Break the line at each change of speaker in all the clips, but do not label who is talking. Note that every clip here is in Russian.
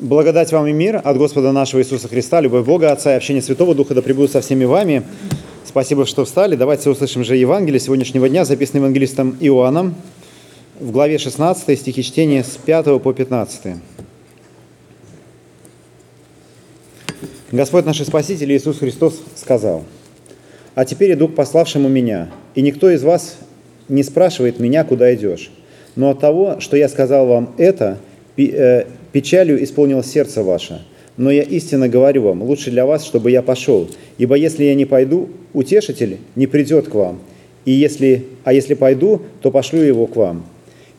Благодать вам и мир от Господа нашего Иисуса Христа, любовь Бога, Отца и общение Святого Духа да пребудут со всеми вами. Спасибо, что встали. Давайте услышим же Евангелие сегодняшнего дня, записанное евангелистом Иоанном в главе 16, стихи чтения с 5 по 15. Господь наш Спаситель Иисус Христос сказал, «А теперь иду к пославшему меня, и никто из вас не спрашивает меня, куда идешь. Но от того, что я сказал вам это, э, Печалью исполнилось сердце ваше. Но я истинно говорю вам, лучше для вас, чтобы я пошел. Ибо если я не пойду, утешитель не придет к вам. И если, а если пойду, то пошлю его к вам.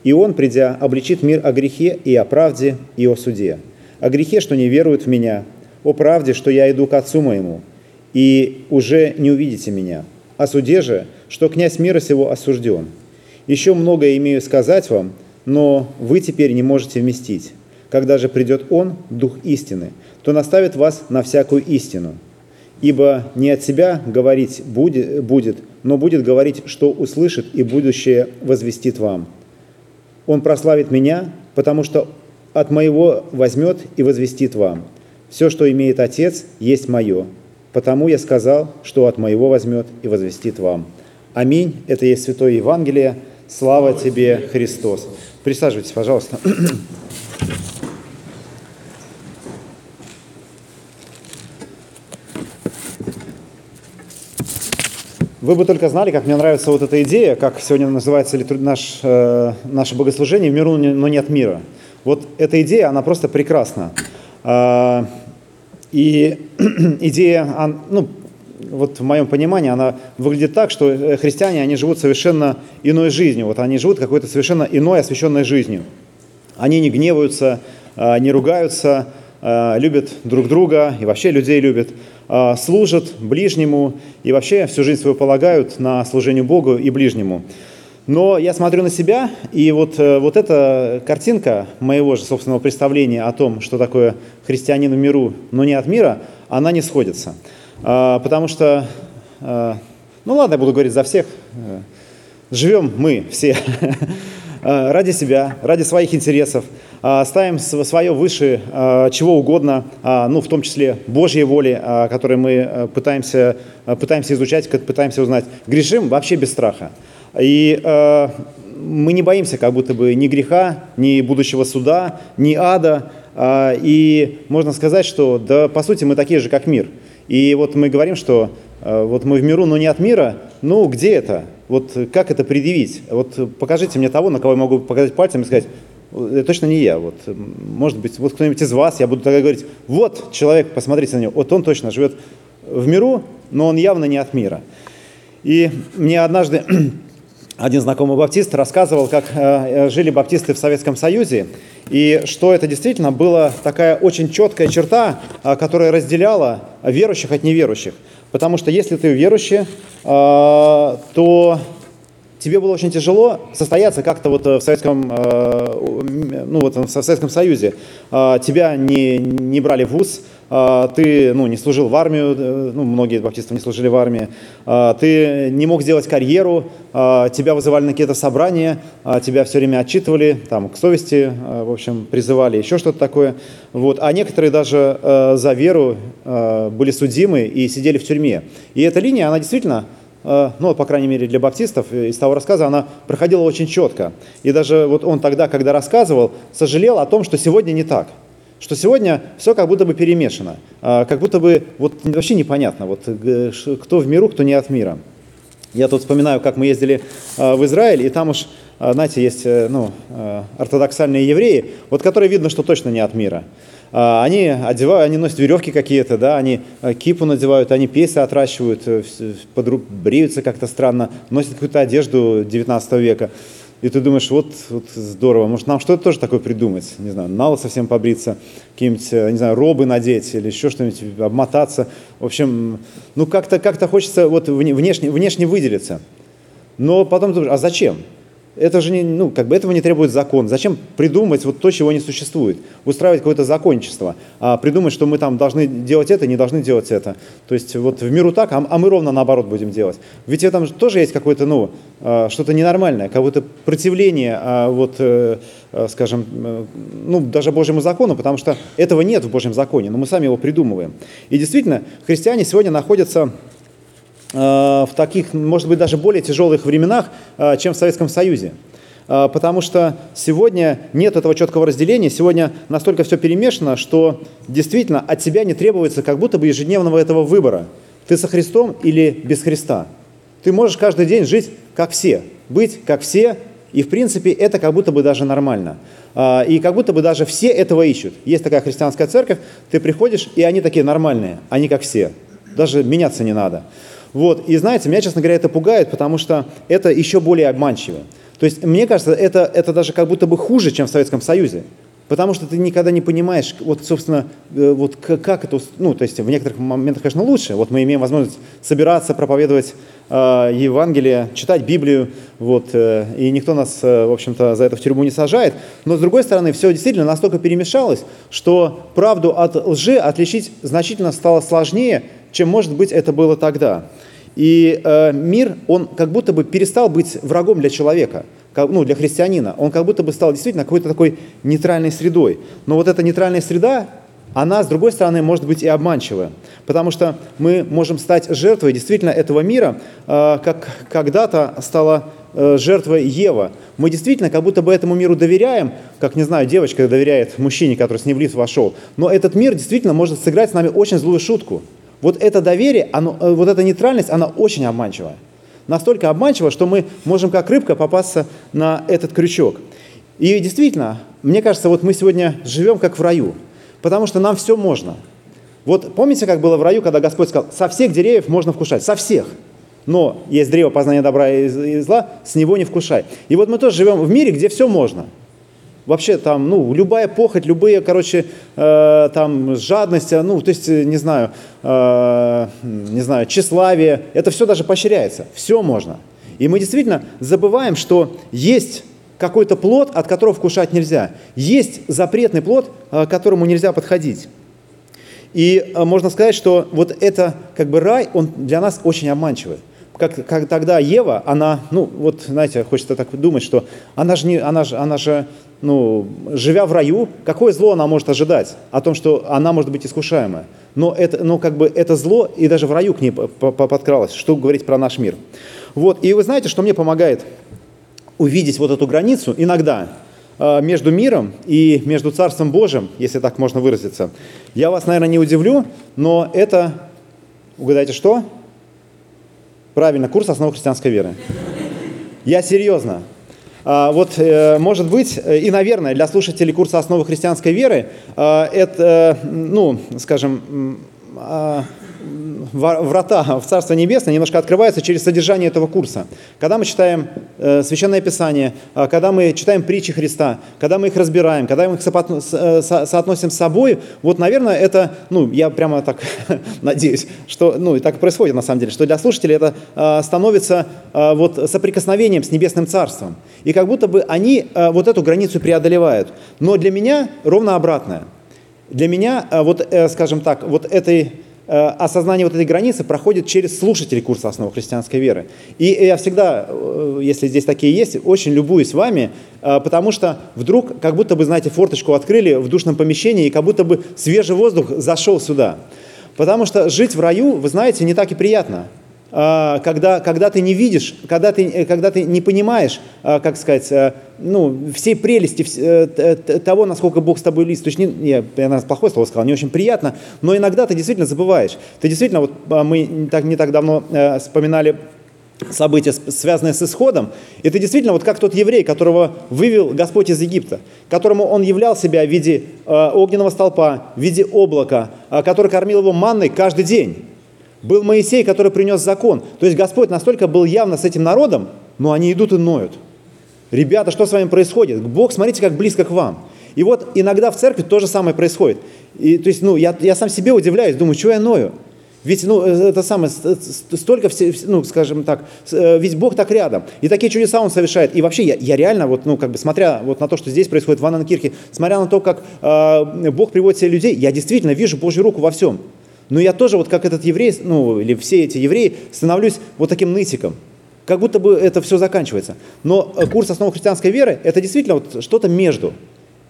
И он, придя, обличит мир о грехе и о правде и о суде. О грехе, что не веруют в меня, о правде, что я иду к Отцу моему, и уже не увидите меня. О суде же, что князь мира сего осужден. Еще многое имею сказать вам, но вы теперь не можете вместить. Когда же придет Он, Дух истины, то наставит вас на всякую истину. Ибо не от себя говорить будет, но будет говорить, что услышит, и будущее возвестит вам. Он прославит меня, потому что от моего возьмет и возвестит вам. Все, что имеет Отец, есть мое. Потому я сказал, что от моего возьмет и возвестит вам. Аминь. Это есть Святое Евангелие. Слава тебе, Христос. Присаживайтесь, пожалуйста. Вы бы только знали, как мне нравится вот эта идея, как сегодня называется наш, э, наше богослужение «В миру, но не от мира». Вот эта идея, она просто прекрасна. Э, и идея, ну, вот в моем понимании, она выглядит так, что э, христиане, они живут совершенно иной жизнью. Вот они живут какой-то совершенно иной освященной жизнью. Они не гневаются, э, не ругаются, э, любят друг друга и вообще людей любят. А, служат ближнему и вообще всю жизнь свою полагают на служение Богу и ближнему. Но я смотрю на себя, и вот, э, вот эта картинка моего же собственного представления о том, что такое христианин в миру, но не от мира, она не сходится. А, потому что, а, ну ладно, я буду говорить за всех, э, живем мы все ради себя, ради своих интересов, ставим свое выше а, чего угодно, а, ну, в том числе Божьей воли, которой мы пытаемся, пытаемся изучать, пытаемся узнать. Грешим вообще без страха. И мы не боимся как будто бы ни греха, ни будущего суда, ни ада. И можно сказать, что да, по сути мы такие же, как мир. И вот мы говорим, что вот мы в миру, но не от мира. Ну, где это? Вот как это предъявить? Вот покажите мне того, на кого я могу показать пальцем и сказать, точно не я. Вот, может быть, вот кто-нибудь из вас, я буду тогда говорить, вот человек, посмотрите на него, вот он точно живет в миру, но он явно не от мира. И мне однажды один знакомый баптист рассказывал, как э, жили баптисты в Советском Союзе, и что это действительно была такая очень четкая черта, э, которая разделяла верующих от неверующих. Потому что если ты верующий, э, то тебе было очень тяжело состояться как-то вот э, в Советском, э, ну вот в Советском Союзе. А, тебя не, не брали в ВУЗ, а, ты ну, не служил в армию, э, ну, многие баптисты не служили в армии, а, ты не мог сделать карьеру, тебя вызывали на какие-то собрания, тебя все время отчитывали, там, к совести, в общем, призывали, еще что-то такое. Вот. А некоторые даже за веру были судимы и сидели в тюрьме. И эта линия, она действительно Э, ну, по крайней мере, для баптистов э, из того рассказа, она проходила очень четко. И даже вот он тогда, когда рассказывал, сожалел о том, что сегодня не так. Что сегодня все как будто бы перемешано. Э, как будто бы вот вообще непонятно, вот, кто в миру, кто не от мира. Я тут вспоминаю, как мы ездили в Израиль, и там уж, знаете, есть ну, ортодоксальные евреи, вот которые видно, что точно не от мира. А, они одевают, они носят веревки какие-то, да, они э, кипу надевают, они пейсы отращивают, э, бреются как-то странно, носят какую-то одежду 19 века. И ты думаешь, вот, вот здорово, может нам что-то тоже такое придумать, не знаю, нало совсем побриться, какие-нибудь, э, не знаю, робы надеть или еще что-нибудь, обмотаться. В общем, ну как-то как хочется вот внешне, внешне выделиться. Но потом ты думаешь, а зачем? Это же не, ну, как бы этого не требует закон. Зачем придумывать вот то, чего не существует? Устраивать какое-то законничество, а придумать, что мы там должны делать это, не должны делать это. То есть вот в миру так, а, а мы ровно наоборот будем делать. Ведь в этом тоже есть какое-то, ну, а, что-то ненормальное, какое-то противление, а, вот, э, э, скажем, э, ну, даже Божьему закону, потому что этого нет в Божьем законе, но мы сами его придумываем. И действительно, христиане сегодня находятся в таких, может быть, даже более тяжелых временах, э, чем в Советском Союзе. Э, потому что сегодня нет этого четкого разделения, сегодня настолько все перемешано, что действительно от тебя не требуется как будто бы ежедневного этого выбора. Ты со Христом или без Христа. Ты можешь каждый день жить как все, быть как все, и в принципе это как будто бы даже нормально. И как будто бы даже все этого ищут. Есть такая христианская церковь, ты приходишь, и они такие нормальные, они как все. Даже меняться не надо. Вот. И знаете, меня, честно говоря, это пугает, потому что это еще более обманчиво. То есть, мне кажется, это, это даже как будто бы хуже, чем в Советском Союзе. Потому что ты никогда не понимаешь, вот, собственно, э, вот как это, ну, то есть в некоторых моментах, конечно, лучше. Вот мы имеем возможность собираться, проповедовать э, Евангелие, читать Библию, вот, э, и никто нас, э, в общем-то, за это в тюрьму не сажает. Но, с другой стороны, все действительно настолько перемешалось, что правду от лжи отличить значительно стало сложнее, чем, может быть, это было тогда. И э, мир, он как будто бы перестал быть врагом для человека, как, ну, для христианина. Он как будто бы стал действительно какой-то такой нейтральной средой. Но вот эта нейтральная среда, она, с другой стороны, может быть и обманчивая. Потому что мы можем стать жертвой действительно этого мира, э, как когда-то стала э, жертвой Ева. Мы действительно как будто бы этому миру доверяем, как, не знаю, девочка доверяет мужчине, который с ней в лифт вошел. Но этот мир действительно может сыграть с нами очень злую шутку – вот это доверие, оно, э, вот эта нейтральность, она очень обманчивая. Настолько обманчива, что мы можем как рыбка попасться на этот крючок. И действительно, мне кажется, вот мы сегодня живем как в раю, потому что нам все можно. Вот помните, как было в раю, когда Господь сказал, со всех деревьев можно вкушать, со всех. Но есть древо познания добра и зла, с него не вкушай. И вот мы тоже живем в мире, где все можно – Вообще там, ну, любая похоть, любые, короче, э, там, жадность, а, ну, то есть, э, не знаю, э, не знаю, тщеславие, это все даже поощряется, все можно. И мы действительно забываем, что есть какой-то плод, от которого вкушать нельзя. Есть запретный плод, э, к которому нельзя подходить. И э, можно сказать, что вот это как бы рай, он для нас очень обманчивый как, как тогда Ева, она, ну, вот, знаете, хочется так думать, что она же, не, она же, она же ну, живя в раю, какое зло она может ожидать? О том, что она может быть искушаемая. Но это, но как бы это зло и даже в раю к ней подкралось. Что говорить про наш мир? Вот. И вы знаете, что мне помогает увидеть вот эту границу иногда а, между миром и между Царством Божьим, если так можно выразиться. Я вас, наверное, не удивлю, но это, угадайте что? Правильно, курс основы христианской веры. Я серьезно. А, вот, э, может быть, э, и, наверное, для слушателей курса «Основы христианской веры» э, это, ну, скажем, а, врата в Царство Небесное немножко открываются через содержание этого курса. Когда мы читаем э, Священное Писание, э, когда мы читаем притчи Христа, когда мы их разбираем, когда мы их со, соотносим с собой, вот, наверное, это, ну, я прямо так надеюсь, что, ну, и так и происходит на самом деле, что для слушателей это э, становится э, вот соприкосновением с Небесным Царством. И как будто бы они э, вот эту границу преодолевают. Но для меня ровно обратное. Для меня, э, вот, э, скажем так, вот этой Э, осознание вот этой границы проходит через слушателей курса основы христианской веры. И я всегда, э, если здесь такие есть, очень любуюсь вами, э, потому что вдруг, как будто бы, знаете, форточку открыли в душном помещении, и как будто бы свежий воздух зашел сюда. Потому что жить в раю, вы знаете, не так и приятно. А, когда, когда ты не видишь, когда ты, э, когда ты не понимаешь, а, как сказать, э, ну, всей прелести э, того, насколько Бог с тобой лист. То есть, не, я, я наверное, плохое слово сказал, не очень приятно, но иногда ты действительно забываешь. Ты действительно, вот а, мы не так, не так давно вспоминали события, связанные с исходом, и ты действительно вот как тот еврей, которого вывел Господь из Египта, которому он являл себя в виде огненного столпа, в виде облака, который кормил его манной каждый день. Был Моисей, который принес закон. То есть Господь настолько был явно с этим народом, но они идут и ноют. Ребята, что с вами происходит? Бог, смотрите, как близко к вам. И вот иногда в церкви то же самое происходит. И, то есть, ну, я, я сам себе удивляюсь, думаю, что я ною? Ведь, ну, э, это самое, столько, ну, скажем так, э, ведь Бог так рядом. И такие чудеса Он совершает. И вообще, я, я реально, вот, ну, как бы, смотря вот на то, что здесь происходит в Анненкирхе, смотря на то, как э, Бог приводит себе людей, я действительно вижу Божью руку во всем. Но я тоже, вот как этот еврей, ну, или все эти евреи, становлюсь вот таким нытиком. Как будто бы это все заканчивается. Но э, курс основы христианской веры – это действительно вот что-то между.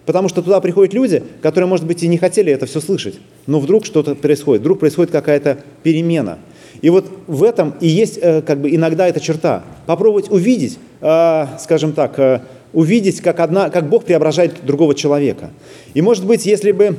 Потому что туда приходят люди, которые, может быть, и не хотели это все слышать, но вдруг что-то происходит, вдруг происходит какая-то перемена. И вот в этом и есть э, как бы иногда эта черта. Попробовать увидеть, э, скажем так, увидеть, как, одна, как Бог преображает другого человека. И может быть, если бы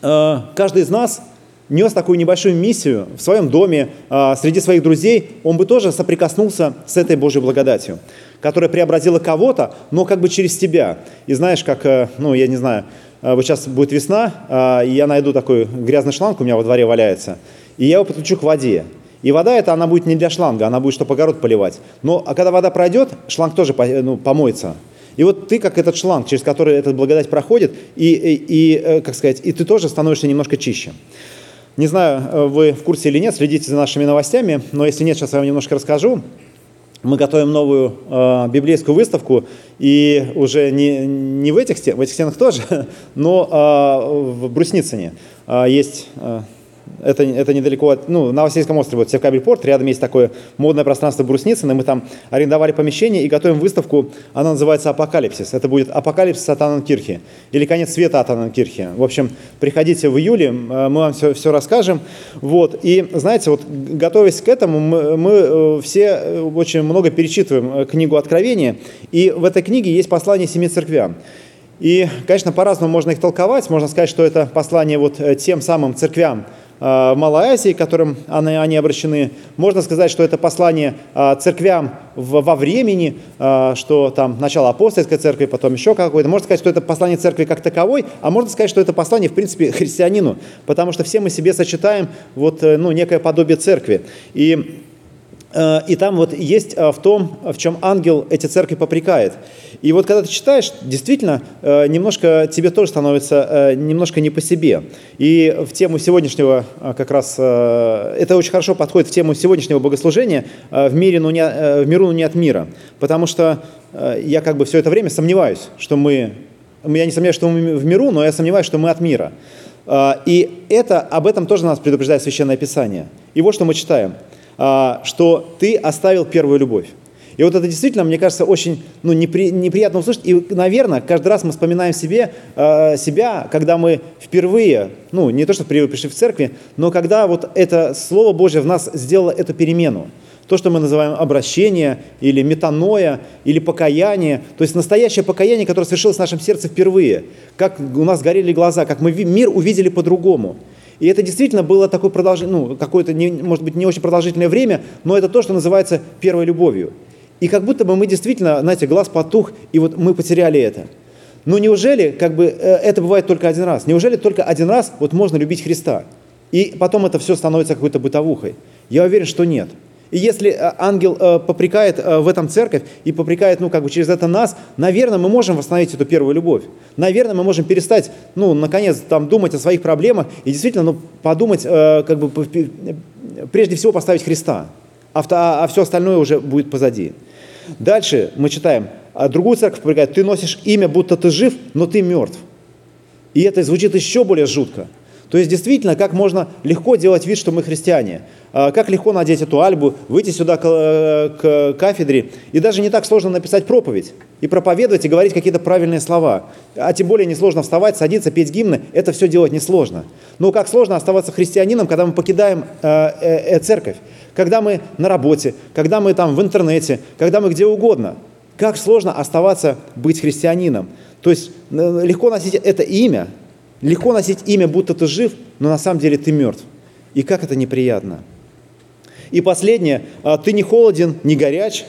каждый из нас нес такую небольшую миссию в своем доме, среди своих друзей, он бы тоже соприкоснулся с этой Божьей благодатью которая преобразила кого-то, но как бы через тебя. И знаешь, как, э, ну, я не знаю, э, вот сейчас будет весна, э, и я найду такой грязный шланг, у меня во дворе валяется, и я его подключу к воде. И вода эта, она будет не для шланга, она будет, чтобы огород поливать. Но а когда вода пройдет, шланг тоже ну, помоется. И вот ты как этот шланг, через который эта благодать проходит, и, и, и, как сказать, и ты тоже становишься немножко чище. Не знаю, вы в курсе или нет, следите за нашими новостями, но если нет, сейчас я вам немножко расскажу. Мы готовим новую э, библейскую выставку, и уже не, не в этих стенах, в этих стенах тоже, но э, в Брусницыне. Э, есть э, это, это недалеко от, ну, на Васильском острове, вот Севкабель порт, рядом есть такое модное пространство Брусницыно, мы там арендовали помещение и готовим выставку, она называется «Апокалипсис». Это будет «Апокалипсис от Анненкирхи» или «Конец света от Анненкирхи». В общем, приходите в июле, э, мы вам все, все расскажем. Вот. И, знаете, вот готовясь к этому, мы, мы э, все э, очень много перечитываем книгу Откровения, и в этой книге есть послание семи церквям. И, конечно, по-разному можно их толковать. Можно сказать, что это послание вот тем самым церквям, в Малой Азии, к которым они, они обращены. Можно сказать, что это послание э, церквям во времени, э, что там начало апостольской церкви, потом еще какое-то. Можно сказать, что это послание церкви как таковой, а можно сказать, что это послание, в принципе, христианину, потому что все мы себе сочетаем вот, ну, некое подобие церкви. И и там вот есть в том, в чем ангел эти церкви попрекает. И вот когда ты читаешь, действительно, э, немножко тебе тоже становится э, немножко не по себе. И в тему сегодняшнего э, как раз, это очень хорошо подходит в тему сегодняшнего богослужения в, мире, но не, в миру, но не от мира. Потому что я как бы все это время сомневаюсь, что мы, я не сомневаюсь, что мы в миру, но я сомневаюсь, что мы от мира. И это, об этом тоже нас предупреждает Священное Писание. И вот что мы читаем, что ты оставил первую любовь. И вот это действительно, мне кажется, очень ну, непри, неприятно услышать. И, наверное, каждый раз мы вспоминаем себе, э, себя, когда мы впервые, ну, не то, что впервые пришли в церкви, но когда вот это Слово Божье в нас сделало эту перемену. То, что мы называем обращение, или метаноя, или покаяние. То есть настоящее покаяние, которое совершилось в нашем сердце впервые. Как у нас горели глаза, как мы мир увидели по-другому. И это действительно было такое продолжение, ну, какое-то, может быть, не очень продолжительное время, но это то, что называется первой любовью. И как будто бы мы действительно, знаете, глаз потух, и вот мы потеряли это. Но неужели как бы, э, это бывает только один раз? Неужели только один раз вот можно любить Христа? И потом это все становится какой-то бытовухой? Я уверен, что нет. И если э, ангел э, попрекает в этом церковь и попрекает, ну, как бы через это нас, наверное, мы можем восстановить эту первую любовь. Наверное, мы можем перестать, ну, наконец, там, думать о своих проблемах и действительно, ну, подумать, как бы, прежде всего поставить Христа, а, а все остальное уже будет позади. Дальше мы читаем, а другую церковь предлагает, ты носишь имя, будто ты жив, но ты мертв. И это звучит еще более жутко. То есть действительно, как можно легко делать вид, что мы христиане. А как легко надеть эту альбу, выйти сюда к, э, к кафедре. И даже не так сложно написать проповедь. И проповедовать, и говорить какие-то правильные слова. А тем более несложно вставать, садиться, петь гимны. Это все делать несложно. Но как сложно оставаться христианином, когда мы покидаем э, э, церковь когда мы на работе, когда мы там в интернете, когда мы где угодно. Как сложно оставаться быть христианином. То есть легко носить это имя, легко носить имя, будто ты жив, но на самом деле ты мертв. И как это неприятно. И последнее, а, ты не холоден, не горяч.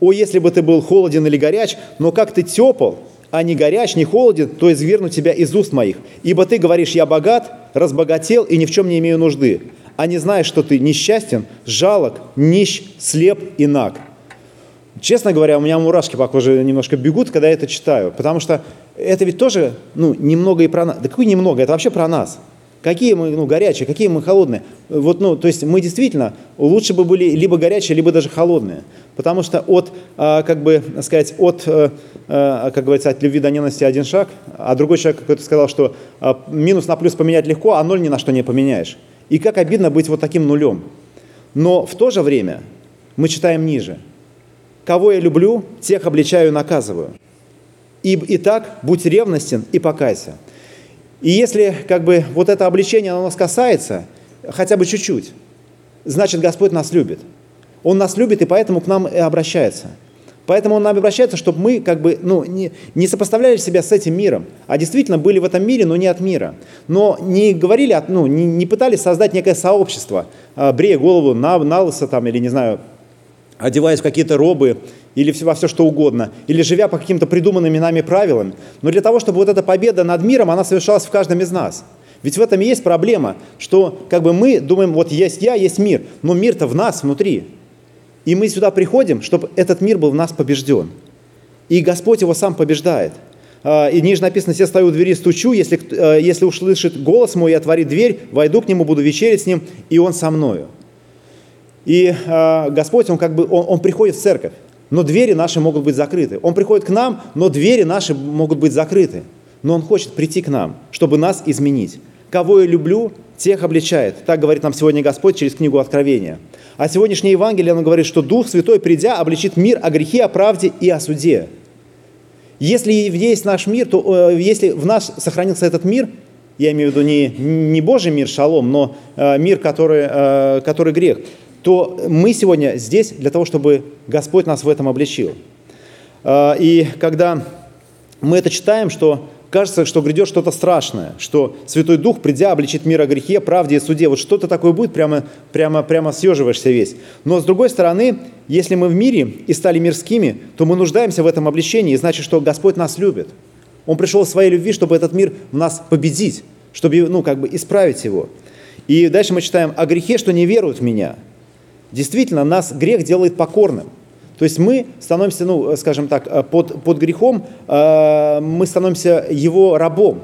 О, если бы ты был холоден или горяч, но как ты тепл, а не горяч, не холоден, то изверну тебя из уст моих. Ибо ты говоришь, я богат, разбогател и ни в чем не имею нужды а не знаешь, что ты несчастен, жалок, нищ, слеп и наг. Честно говоря, у меня мурашки по коже немножко бегут, когда я это читаю, потому что это ведь тоже, ну, немного и про нас. Да какой немного, это вообще про нас. Какие мы ну, горячие, какие мы холодные. Вот, ну, то есть мы действительно лучше бы были либо горячие, либо даже холодные. Потому что от, а, как бы сказать, от, э, э, как говорится, от любви до ненависти один шаг, а другой человек какой-то сказал, что а, минус на плюс поменять легко, а ноль ни на что не поменяешь. И как обидно быть вот таким нулем. Но в то же время мы читаем ниже. Кого я люблю, тех обличаю и наказываю. И, и так будь ревностен и покайся. И если как бы вот это обличение оно нас касается, хотя бы чуть-чуть, значит Господь нас любит. Он нас любит, и поэтому к нам и обращается. Поэтому Он нам обращается, чтобы мы как бы, ну, не, не сопоставляли себя с этим миром, а действительно были в этом мире, но не от мира. Но не говорили, ну, не, не пытались создать некое сообщество, а, брея голову на, на лысо там, или, не знаю, одеваясь в какие-то робы или во все что угодно, или живя по каким-то придуманным нами правилам. Но для того, чтобы вот эта победа над миром, она совершалась в каждом из нас – ведь в этом и есть проблема, что как бы мы думаем, вот есть я, есть мир, но мир-то в нас внутри. И мы сюда приходим, чтобы этот мир был в нас побежден. И Господь его сам побеждает. А, и ниже написано, «Все стою у двери, стучу, если, э, если услышит голос мой, я отворит дверь, войду к нему, буду вечерить с ним, и он со мною». И а, Господь, Он как бы, он, он приходит в церковь, но двери наши могут быть закрыты. Он приходит к нам, но двери наши могут быть закрыты. Но Он хочет прийти к нам, чтобы нас изменить. Кого я люблю, тех обличает. Так говорит нам сегодня Господь через книгу Откровения. А сегодняшнее Евангелие, оно говорит, что Дух Святой, придя, обличит мир о грехе, о правде и о суде. Если есть наш мир, то э, если в нас сохранился этот мир, я имею в виду не, не Божий мир, шалом, но э, мир, который, э, который грех, то мы сегодня здесь для того, чтобы Господь нас в этом обличил. Э, и когда мы это читаем, что кажется, что грядет что-то страшное, что Святой Дух, придя, обличит мир о грехе, правде и суде. Вот что-то такое будет, прямо, прямо, прямо съеживаешься весь. Но с другой стороны, если мы в мире и стали мирскими, то мы нуждаемся в этом обличении, и значит, что Господь нас любит. Он пришел в своей любви, чтобы этот мир в нас победить, чтобы ну, как бы исправить его. И дальше мы читаем о грехе, что не веруют в меня. Действительно, нас грех делает покорным. То есть мы становимся, ну, скажем так, э, под, под грехом, э, мы становимся его рабом.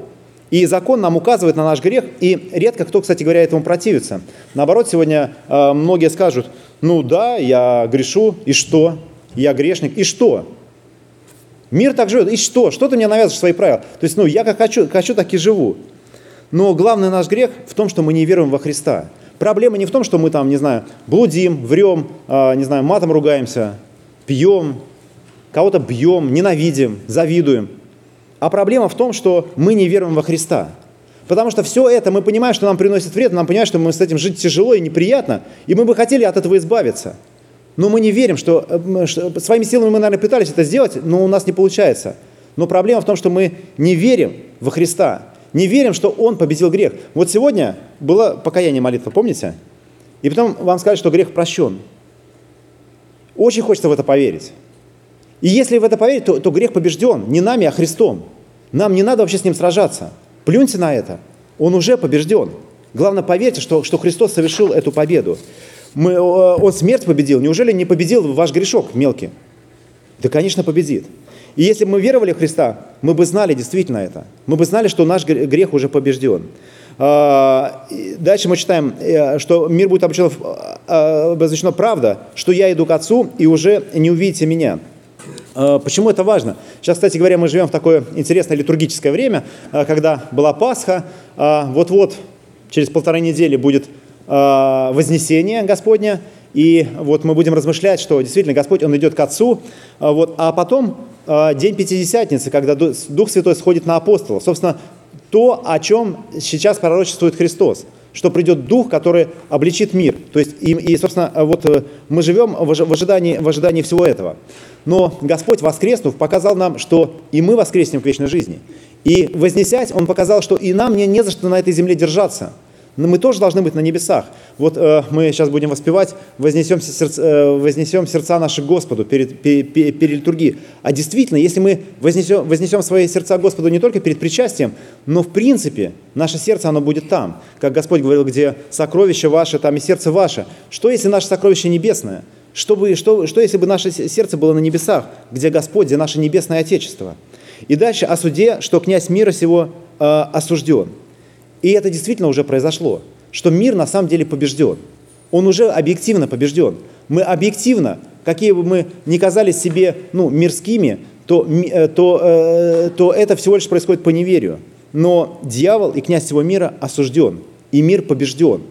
И закон нам указывает на наш грех, и редко кто, кстати говоря, этому противится. Наоборот, сегодня э, многие скажут, ну да, я грешу, и что? Я грешник, и что? Мир так живет, и что? Что ты мне навязываешь свои правила? То есть, ну, я как хочу, хочу, так и живу. Но главный наш грех в том, что мы не веруем во Христа. Проблема не в том, что мы там, не знаю, блудим, врем, э, не знаю, матом ругаемся, пьем, кого-то бьем, ненавидим, завидуем. А проблема в том, что мы не веруем во Христа. Потому что все это мы понимаем, что нам приносит вред, нам понимаем, что мы с этим жить тяжело и неприятно, и мы бы хотели от этого избавиться. Но мы не верим, что, э, что своими силами мы, наверное, пытались это сделать, но у нас не получается. Но проблема в том, что мы не верим во Христа, не верим, что Он победил грех. Вот сегодня было покаяние молитва, помните? И потом вам сказали, что грех прощен. Очень хочется в это поверить. И если в это поверить, то, то грех побежден не нами, а Христом. Нам не надо вообще с ним сражаться. Плюньте на это. Он уже побежден. Главное, поверьте, что, что Христос совершил эту победу. Мы, э, он смерть победил. Неужели не победил ваш грешок мелкий? Да, конечно, победит. И если бы мы веровали в Христа, мы бы знали действительно это. Мы бы знали, что наш грех уже побежден. А, дальше мы читаем, э, что мир будет обращен, э, обозначена правда, что я иду к Отцу, и уже не увидите меня. А, почему это важно? Сейчас, кстати говоря, мы живем в такое интересное литургическое время, когда была Пасха, а, вот-вот через полторы недели будет Вознесение Господня, и вот мы будем размышлять, что действительно Господь, Он идет к Отцу, вот, а потом день Пятидесятницы, когда Дух Святой сходит на апостолов. Собственно, то, о чем сейчас пророчествует Христос, что придет Дух, который обличит мир. То есть, и, и собственно, вот э, мы живем в ожидании, в ожидании всего этого. Но Господь, воскреснув, показал нам, что и мы воскреснем к вечной жизни. И вознесясь, Он показал, что и нам не, не за что на этой земле держаться – но мы тоже должны быть на небесах. Вот э, мы сейчас будем воспевать, вознесем, сердца, э, вознесем сердца наши Господу перед, перед, перед литургией. А действительно, если мы вознесем, вознесем свои сердца Господу не только перед причастием, но в принципе наше сердце, оно будет там. Как Господь говорил, где сокровище ваше, там и сердце ваше. Что если наше сокровище небесное? Что, бы, что, что если бы наше сердце было на небесах, где Господь, где наше небесное Отечество? И дальше о суде, что князь мира сего э, осужден – И это действительно уже произошло, что мир на самом деле побежден. Он уже объективно побежден. Мы объективно, какие бы мы ни казались себе ну, мирскими, то, э, то, э, то это всего лишь происходит по неверию. Но дьявол и князь всего мира осужден, и мир побежден.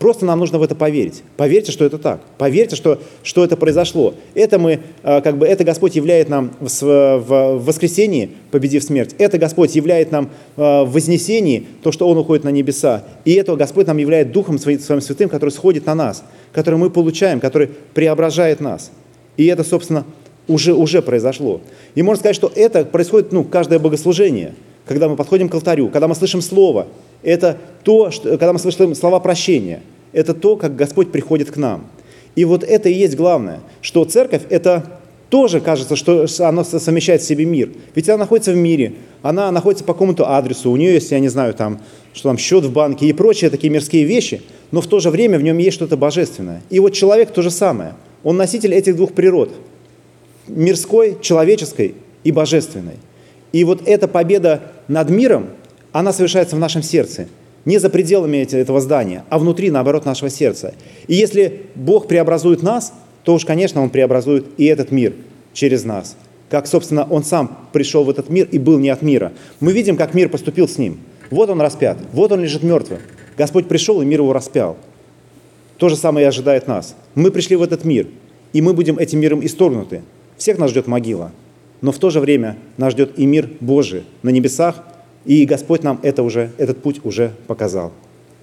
Просто нам нужно в это поверить. Поверьте, что это так. Поверьте, что, что это произошло. Это мы, э, как бы, это Господь являет нам в, в, воскресении, победив смерть. Это Господь являет нам э, в вознесении, то, что Он уходит на небеса. И это Господь нам являет Духом Своим, Своим Святым, который сходит на нас, который мы получаем, который преображает нас. И это, собственно, уже, уже произошло. И можно сказать, что это происходит ну, каждое богослужение, когда мы подходим к алтарю, когда мы слышим Слово. Это то, что, когда мы слышим слова прощения. Это то, как Господь приходит к нам. И вот это и есть главное, что церковь – это тоже кажется, что она совмещает в себе мир. Ведь она находится в мире, она находится по какому-то адресу, у нее есть, я не знаю, там, что там счет в банке и прочие такие мирские вещи, но в то же время в нем есть что-то божественное. И вот человек то же самое. Он носитель этих двух природ – мирской, человеческой и божественной. И вот эта победа над миром, она совершается в нашем сердце, не за пределами этого здания, а внутри, наоборот, нашего сердца. И если Бог преобразует нас, то уж, конечно, Он преобразует и этот мир через нас. Как, собственно, Он сам пришел в этот мир и был не от мира. Мы видим, как мир поступил с Ним. Вот Он распят, вот Он лежит мертвым. Господь пришел, и мир его распял. То же самое и ожидает нас. Мы пришли в этот мир, и мы будем этим миром исторгнуты. Всех нас ждет могила, но в то же время нас ждет и мир Божий на небесах, и Господь нам это уже, этот путь уже показал.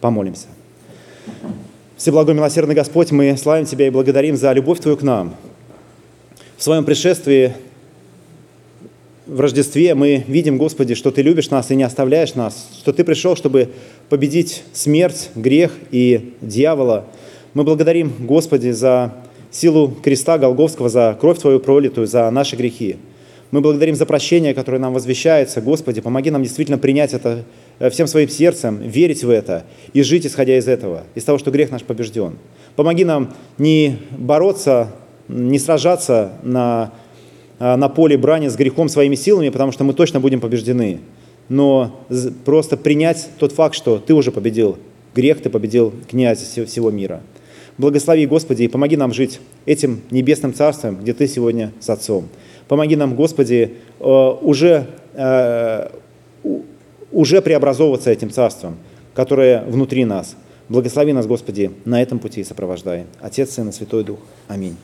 Помолимся. Всеблагой милосердный Господь, мы славим Тебя и благодарим за любовь Твою к нам. В своем пришествии в Рождестве мы видим, Господи, что Ты любишь нас и не оставляешь нас, что Ты пришел, чтобы победить смерть, грех и дьявола. Мы благодарим, Господи, за силу креста Голговского, за кровь Твою пролитую, за наши грехи. Мы благодарим за прощение, которое нам возвещается. Господи, помоги нам действительно принять это э, всем своим сердцем, верить в это и жить, исходя из этого, из того, что грех наш побежден. Помоги нам не бороться, не сражаться на, э, на поле брани с грехом своими силами, потому что мы точно будем побеждены, но просто принять тот факт, что Ты уже победил грех, Ты победил князя всего мира. Благослови, Господи, и помоги нам жить этим небесным царством, где Ты сегодня с Отцом. Помоги нам, Господи, э, уже, э, уже преобразовываться этим царством, которое внутри нас. Благослови нас, Господи, на этом пути сопровождай. Отец, Сын и Святой Дух. Аминь.